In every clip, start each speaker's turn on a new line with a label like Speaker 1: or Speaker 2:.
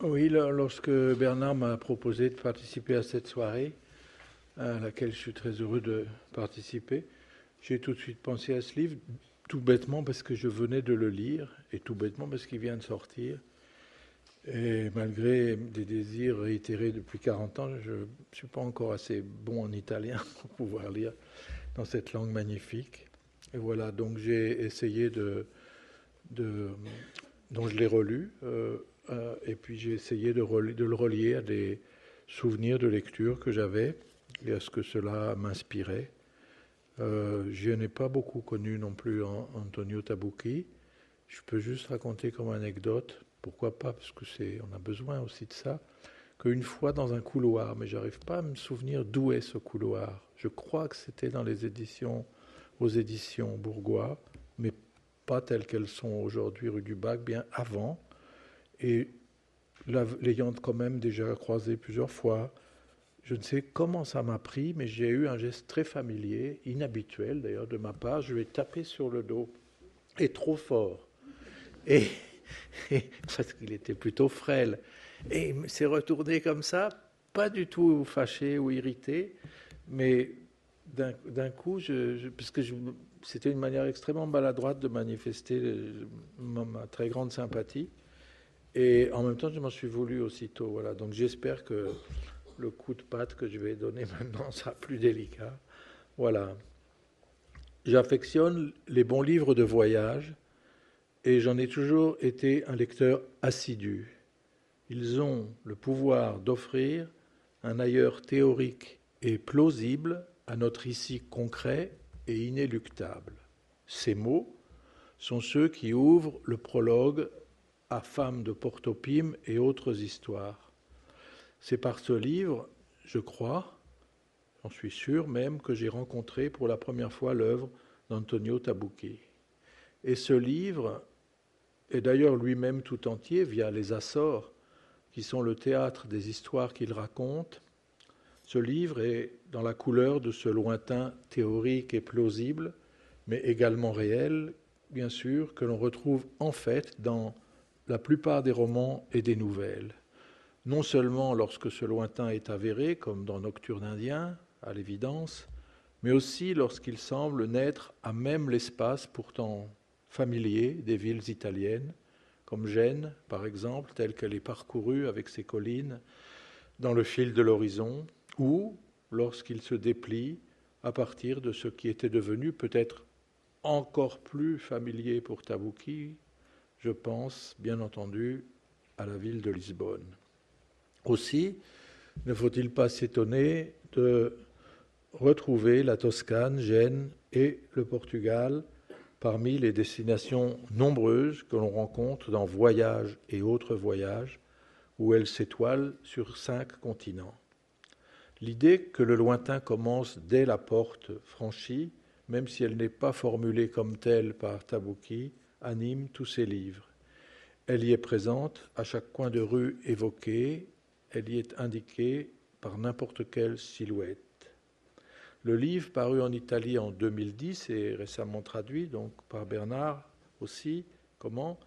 Speaker 1: Oui, lorsque Bernard m'a proposé de participer à cette soirée, à laquelle je suis très heureux de participer, j'ai tout de suite pensé à ce livre, tout bêtement parce que je venais de le lire, et tout bêtement parce qu'il vient de sortir. Et malgré des désirs réitérés depuis 40 ans, je ne suis pas encore assez bon en italien pour pouvoir lire dans cette langue magnifique. Et voilà, donc j'ai essayé de, de, donc je l'ai relu, euh, euh, et puis j'ai essayé de, le relier à des souvenirs de lecture que j'avais et à ce que cela m'inspirait. Euh, je n'ai pas beaucoup connu non plus Antonio Tabucchi. Je peux juste raconter comme anecdote, pourquoi pas, parce que c'est, on a besoin aussi de ça, qu'une fois dans un couloir, mais j'arrive pas à me souvenir d'où est ce couloir. Je crois que c'était dans les éditions, aux éditions Bourgois, mais pas telles qu'elles sont aujourd'hui rue du Bac, bien avant. Et l'ayant quand même déjà croisé plusieurs fois, je ne sais comment ça m'a pris, mais j'ai eu un geste très familier, inhabituel d'ailleurs de ma part. Je lui ai tapé sur le dos, et trop fort. Et, parce qu'il était plutôt frêle. Et il s'est retourné comme ça, pas du tout fâché ou irrité, mais d'un coup, parce que c'était une manière extrêmement maladroite de manifester ma, très grande sympathie. Et en même temps, je m'en suis voulu aussitôt. Voilà. Donc j'espère que le coup de patte que je vais donner maintenant sera plus délicat. Voilà. J'affectionne les bons livres de voyage et j'en ai toujours été un lecteur assidu. Ils ont le pouvoir d'offrir un ailleurs théorique et plausible à notre ici concret et inéluctable. Ces mots sont ceux qui ouvrent le prologue à Femmes de Portopime et autres histoires. C'est par ce livre, je crois, j'en suis sûr même, que j'ai rencontré pour la première fois l'œuvre d'Antonio Tabucchi. Et ce livre est d'ailleurs lui-même tout entier via les Açores, qui sont le théâtre des histoires qu'il raconte. Ce livre est dans la couleur de ce lointain théorique et plausible, mais également réel, bien sûr, que l'on retrouve en fait dans la plupart des romans et des nouvelles. Non seulement lorsque ce lointain est avéré, comme dans Nocturne indien, à l'évidence, mais aussi lorsqu'il semble naître à même l'espace pourtant familier des villes italiennes, comme Gênes, par exemple, telle qu'elle est parcourue avec ses collines dans le fil de l'horizon, ou lorsqu'il se déplie à partir de ce qui était devenu peut-être encore plus familier pour Tabucchi, je pense bien entendu à la ville de Lisbonne. Aussi, ne faut-il pas s'étonner de retrouver la Toscane, Gênes et le Portugal parmi les destinations nombreuses que l'on rencontre dans Voyages et autres voyages, où elles s'étoilent sur cinq continents. L'idée que le lointain commence dès la porte franchie, même si elle n'est pas formulée comme telle par Tabucchi, anime tous ses livres. Elle y est présente à chaque coin de rue évoqué elle y est indiquée par n'importe quelle silhouette. Le livre, paru en Italie en 2010 et récemment traduit donc par Bernard aussi, comment,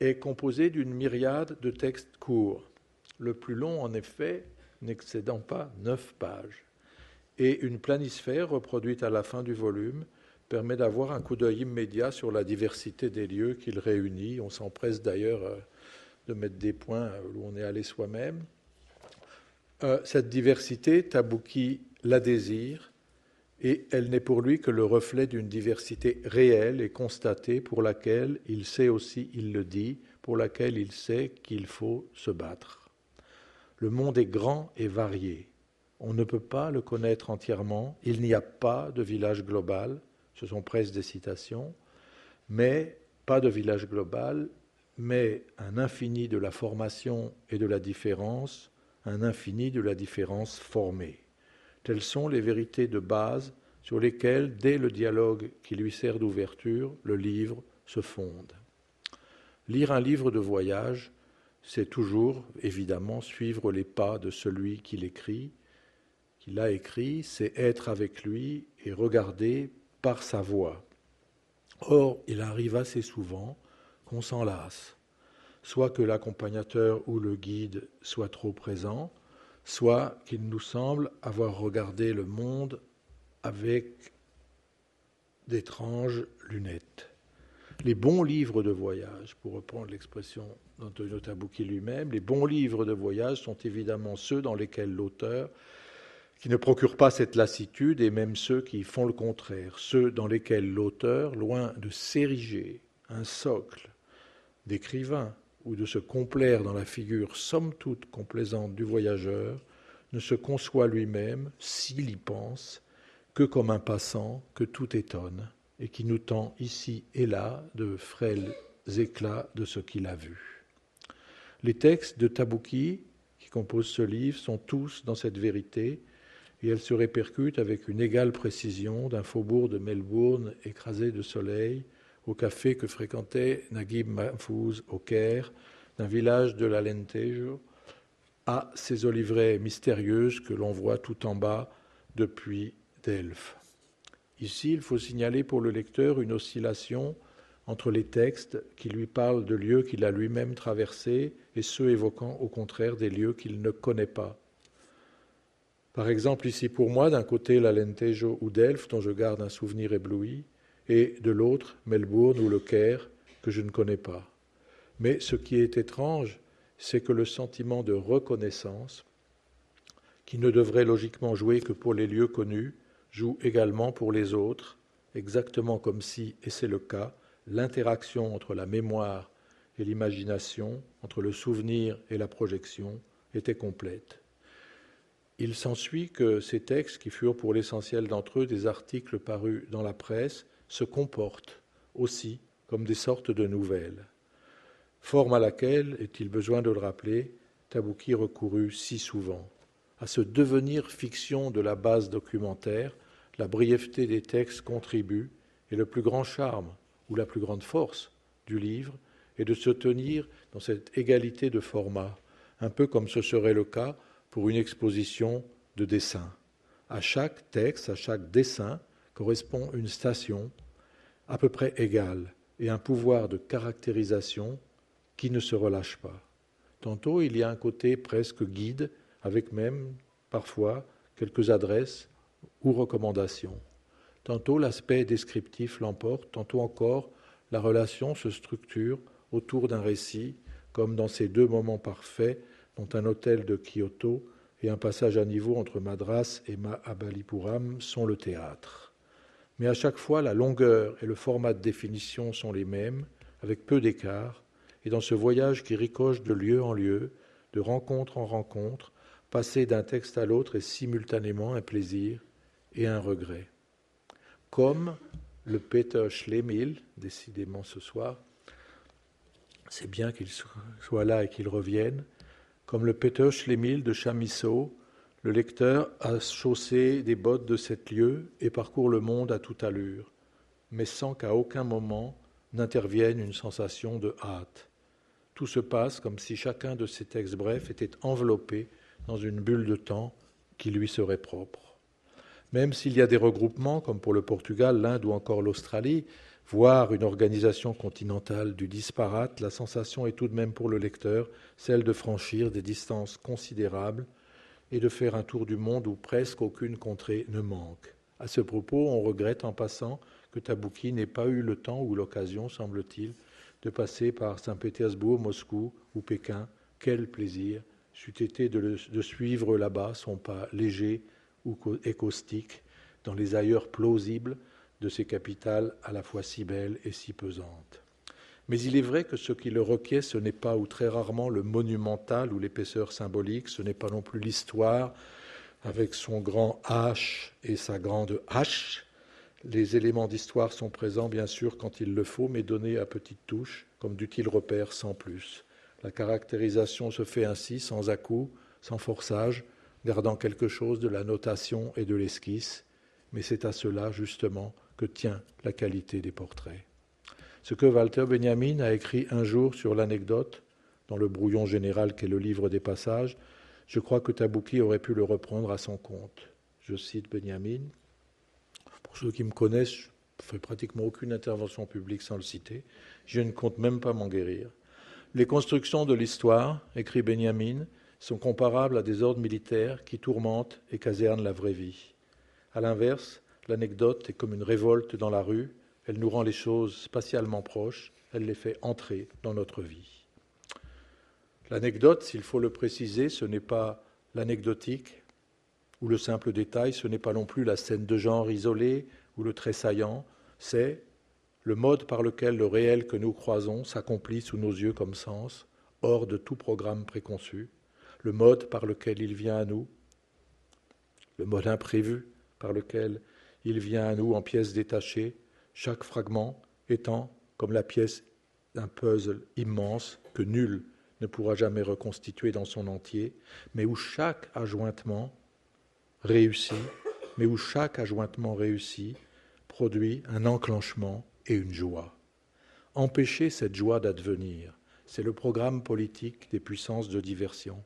Speaker 1: est composé d'une myriade de textes courts, le plus long en effet n'excédant pas neuf pages. Et une planisphère reproduite à la fin du volume permet d'avoir un coup d'œil immédiat sur la diversité des lieux qu'il réunit. On s'empresse d'ailleurs euh, de mettre des points où on est allé soi-même. Euh, cette diversité, Tabouki la désire, et elle n'est pour lui que le reflet d'une diversité réelle et constatée pour laquelle il sait aussi, il le dit, pour laquelle il sait qu'il faut se battre. Le monde est grand et varié. On ne peut pas le connaître entièrement. Il n'y a pas de village global. Ce sont presque des citations. Mais pas de village global, mais un infini de la formation et de la différence un infini de la différence formée. Telles sont les vérités de base sur lesquelles, dès le dialogue qui lui sert d'ouverture, le livre se fonde. Lire un livre de voyage, c'est toujours, évidemment, suivre les pas de celui qui l'écrit, qui l'a écrit, c'est être avec lui et regarder par sa voix. Or, il arrive assez souvent qu'on s'en lasse. soit que l'accompagnateur ou le guide soit trop présent, soit qu'il nous semble avoir regardé le monde avec d'étranges lunettes. Les bons livres de voyage, pour reprendre l'expression d'Antonio Tabucchi lui-même, les bons livres de voyage sont évidemment ceux dans lesquels l'auteur, qui ne procure pas cette lassitude, et même ceux qui font le contraire, ceux dans lesquels l'auteur, loin de s'ériger un socle d'écrivain ou de se complaire dans la figure somme toute complaisante du voyageur, ne se conçoit lui-même, s'il y pense, que comme un passant que tout étonne, et qui nous tend ici et là de frêles éclats de ce qu'il a vu. Les textes de Tabouki, qui composent ce livre, sont tous dans cette vérité, et elles se répercutent avec une égale précision d'un faubourg de Melbourne écrasé de soleil, au café que fréquentait Naguib Mahfouz au Caire, d'un village de l'Alentejo, à ces olivraies mystérieuses que l'on voit tout en bas depuis Delphes. Ici, il faut signaler pour le lecteur une oscillation entre les textes qui lui parlent de lieux qu'il a lui-même traversés et ceux évoquant au contraire des lieux qu'il ne connaît pas. Par exemple, ici pour moi, d'un côté l'Alentejo ou Delphes, dont je garde un souvenir ébloui, et de l'autre Melbourne ou le Caire, que je ne connais pas. Mais ce qui est étrange, c'est que le sentiment de reconnaissance, qui ne devrait logiquement jouer que pour les lieux connus, joue également pour les autres, exactement comme si, et c'est le cas, l'interaction entre la mémoire et l'imagination, entre le souvenir et la projection, était complète. Il s'ensuit que ces textes, qui furent pour l'essentiel d'entre eux des articles parus dans la presse, se comportent aussi comme des sortes de nouvelles, forme à laquelle, est-il besoin de le rappeler, Tabouki recourut si souvent, à ce devenir fiction de la base documentaire, la brièveté des textes contribue, et le plus grand charme ou la plus grande force du livre est de se tenir dans cette égalité de format, un peu comme ce serait le cas pour une exposition de dessin. À chaque texte, à chaque dessin correspond une station à peu près égale et un pouvoir de caractérisation qui ne se relâche pas. Tantôt, il y a un côté presque guide, avec même parfois quelques adresses ou recommandations. Tantôt l'aspect descriptif l'emporte, tantôt encore la relation se structure autour d'un récit, comme dans ces deux moments parfaits dont un hôtel de Kyoto et un passage à niveau entre Madras et Mahabalipuram sont le théâtre. Mais à chaque fois, la longueur et le format de définition sont les mêmes, avec peu d'écart, et dans ce voyage qui ricoche de lieu en lieu, de rencontre en rencontre, passer d'un texte à l'autre est simultanément un plaisir et un regret. Comme le Peter Schlemil, décidément ce soir, c'est bien qu'il soit là et qu'il revienne, comme le Peter Schlemil de Chamisso, le lecteur a chaussé des bottes de sept lieues et parcourt le monde à toute allure, mais sans qu'à aucun moment n'intervienne une sensation de hâte. Tout se passe comme si chacun de ces textes brefs était enveloppé dans une bulle de temps qui lui serait propre. Même s'il y a des regroupements, comme pour le Portugal, l'Inde ou encore l'Australie, voire une organisation continentale du disparate, la sensation est tout de même pour le lecteur celle de franchir des distances considérables et de faire un tour du monde où presque aucune contrée ne manque. À ce propos, on regrette en passant que Tabouki n'ait pas eu le temps ou l'occasion, semble-t-il, de passer par Saint-Pétersbourg, Moscou ou Pékin. Quel plaisir c'eût été de, suivre là-bas son pas léger ou caustique dans les ailleurs plausibles de ces capitales à la fois si belles et si pesantes. Mais il est vrai que ce qui le requiert, ce n'est pas ou très rarement le monumental ou l'épaisseur symbolique, ce n'est pas non plus l'histoire avec son grand H et sa grande H, les éléments d'histoire sont présents, bien sûr, quand il le faut, mais donnés à petites touches, comme d'utiles repères sans plus. La caractérisation se fait ainsi, sans à-coup, sans forçage, gardant quelque chose de la notation et de l'esquisse, mais c'est à cela, justement, que tient la qualité des portraits. Ce que Walter Benjamin a écrit un jour sur l'anecdote, dans le brouillon général qu'est le livre des passages, je crois que Tabouki aurait pu le reprendre à son compte. Je cite Benjamin pour ceux qui me connaissent, je ne fais pratiquement aucune intervention publique sans le citer. Je ne compte même pas m'en guérir. Les constructions de l'histoire, écrit Benjamin, sont comparables à des ordres militaires qui tourmentent et casernent la vraie vie. À l'inverse, l'anecdote est comme une révolte dans la rue, elle nous rend les choses spatialement proches, elle les fait entrer dans notre vie. L'anecdote, s'il faut le préciser, ce n'est pas l'anecdotique ou le simple détail, ce n'est pas non plus la scène de genre isolée ou le trait saillant, c'est le mode par lequel le réel que nous croisons s'accomplit sous nos yeux comme sens, hors de tout programme préconçu, le mode par lequel il vient à nous, le mode imprévu par lequel il vient à nous en pièces détachées, chaque fragment étant comme la pièce d'un puzzle immense que nul ne pourra jamais reconstituer dans son entier, mais où chaque ajointement réussi, mais où chaque réussi produit un enclenchement et une joie. Empêcher cette joie d'advenir, c'est le programme politique des puissances de diversion.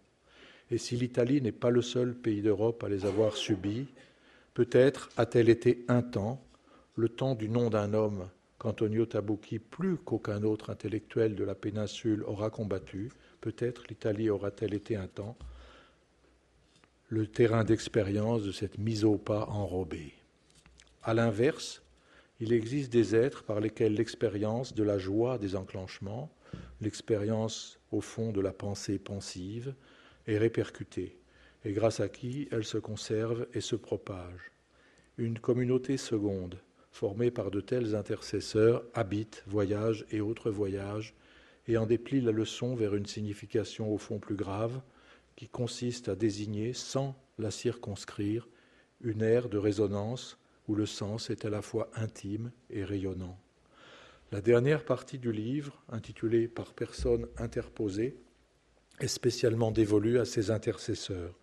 Speaker 1: Et si l'Italie n'est pas le seul pays d'Europe à les avoir subis, peut-être a-t-elle été un temps, le temps du nom d'un homme qu'Antonio Tabucchi, plus qu'aucun autre intellectuel de la péninsule, aura combattu, peut-être l'Italie aura-t-elle été un temps le terrain d'expérience de cette mise au pas enrobée. À l'inverse, il existe des êtres par lesquels l'expérience de la joie des enclenchements, l'expérience au fond de la pensée pensive, est répercutée, et grâce à qui elle se conserve et se propage. Une communauté seconde, formée par de tels intercesseurs, habite, voyage et autres voyages, et en déplie la leçon vers une signification au fond plus grave, qui consiste à désigner, sans la circonscrire, une aire de résonance où le sens est à la fois intime et rayonnant. La dernière partie du livre, intitulée Par personne interposée, est spécialement dévolue à ses intercesseurs,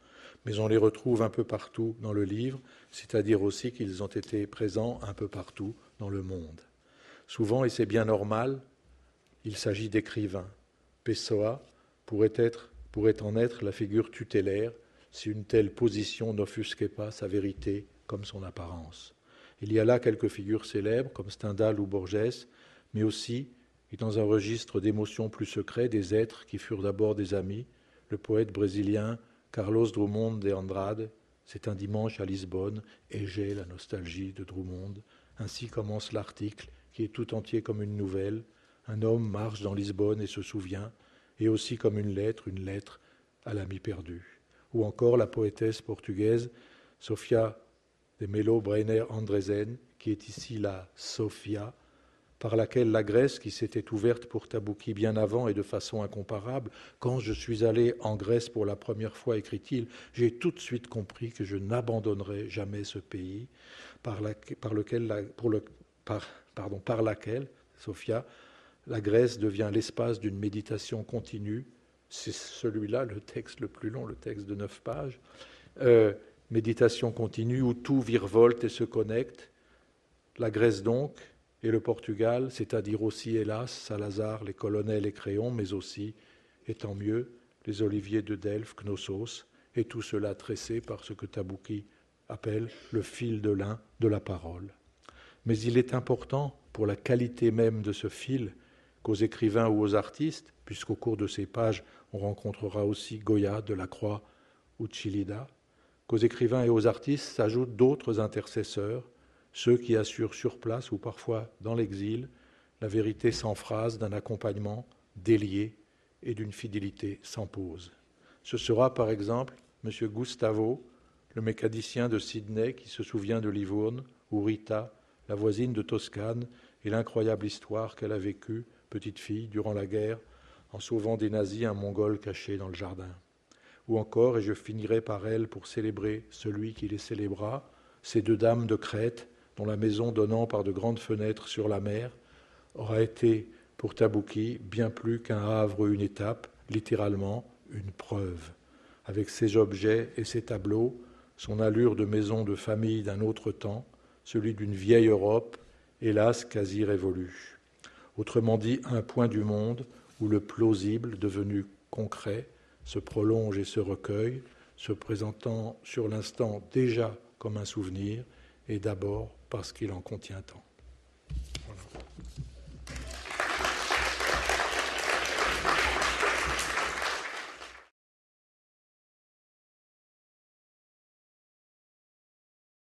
Speaker 1: mais on les retrouve un peu partout dans le livre, c'est-à-dire aussi qu'ils ont été présents un peu partout dans le monde. Souvent, et c'est bien normal, il s'agit d'écrivains. Pessoa pourrait, être, pourrait en être la figure tutélaire si une telle position n'offusquait pas sa vérité comme son apparence. Il y a là quelques figures célèbres, comme Stendhal ou Borges, mais aussi, et dans un registre d'émotions plus secrets, des êtres qui furent d'abord des amis, le poète brésilien Carlos Drummond de Andrade, c'est un dimanche à Lisbonne, et j'ai la nostalgie de Drummond. Ainsi commence l'article, qui est tout entier comme une nouvelle. Un homme marche dans Lisbonne et se souvient, et aussi comme une lettre, une lettre à l'ami perdu. Ou encore la poétesse portugaise Sofia de Melo Breiner Andresen, qui est ici la Sophia, par laquelle la Grèce, qui s'était ouverte pour Tabouki bien avant et de façon incomparable, quand je suis allé en Grèce pour la première fois, écrit-il, j'ai tout de suite compris que je n'abandonnerai jamais ce pays, par, lequel, pour le, pardon, par laquelle, Sophia, la Grèce devient l'espace d'une méditation continue. C'est celui-là le texte le plus long, le texte de neuf pages. Euh, méditation continue où tout virevolte et se connecte. La Grèce donc et le Portugal, c'est-à-dire aussi, hélas, Salazar, les colonels et Créon, mais aussi, et tant mieux, les oliviers de Delphes, Knossos, et tout cela tressé par ce que Tabouki appelle le fil de lin de la parole. Mais il est important, pour la qualité même de ce fil, qu'aux écrivains ou aux artistes, puisqu'au cours de ces pages on rencontrera aussi Goya, Delacroix ou Chilida, qu'aux écrivains et aux artistes s'ajoutent d'autres intercesseurs, ceux qui assurent sur place ou parfois dans l'exil la vérité sans phrase d'un accompagnement délié et d'une fidélité sans pause. Ce sera par exemple M. Gustavo, le mécanicien de Sydney qui se souvient de Livourne, ou Rita, la voisine de Toscane, et l'incroyable histoire qu'elle a vécue, petite fille, durant la guerre, en sauvant des nazis un mongol caché dans le jardin ou encore, et je finirai par elle pour célébrer celui qui les célébra, ces deux dames de Crète, dont la maison donnant par de grandes fenêtres sur la mer aura été pour Tabouki bien plus qu'un havre ou une étape, littéralement une preuve. Avec ses objets et ses tableaux, son allure de maison de famille d'un autre temps, celui d'une vieille Europe, hélas quasi révolue. Autrement dit, un point du monde où le plausible, devenu concret, se prolonge et se recueille, se présentant sur l'instant déjà comme un souvenir, et d'abord parce qu'il en contient tant.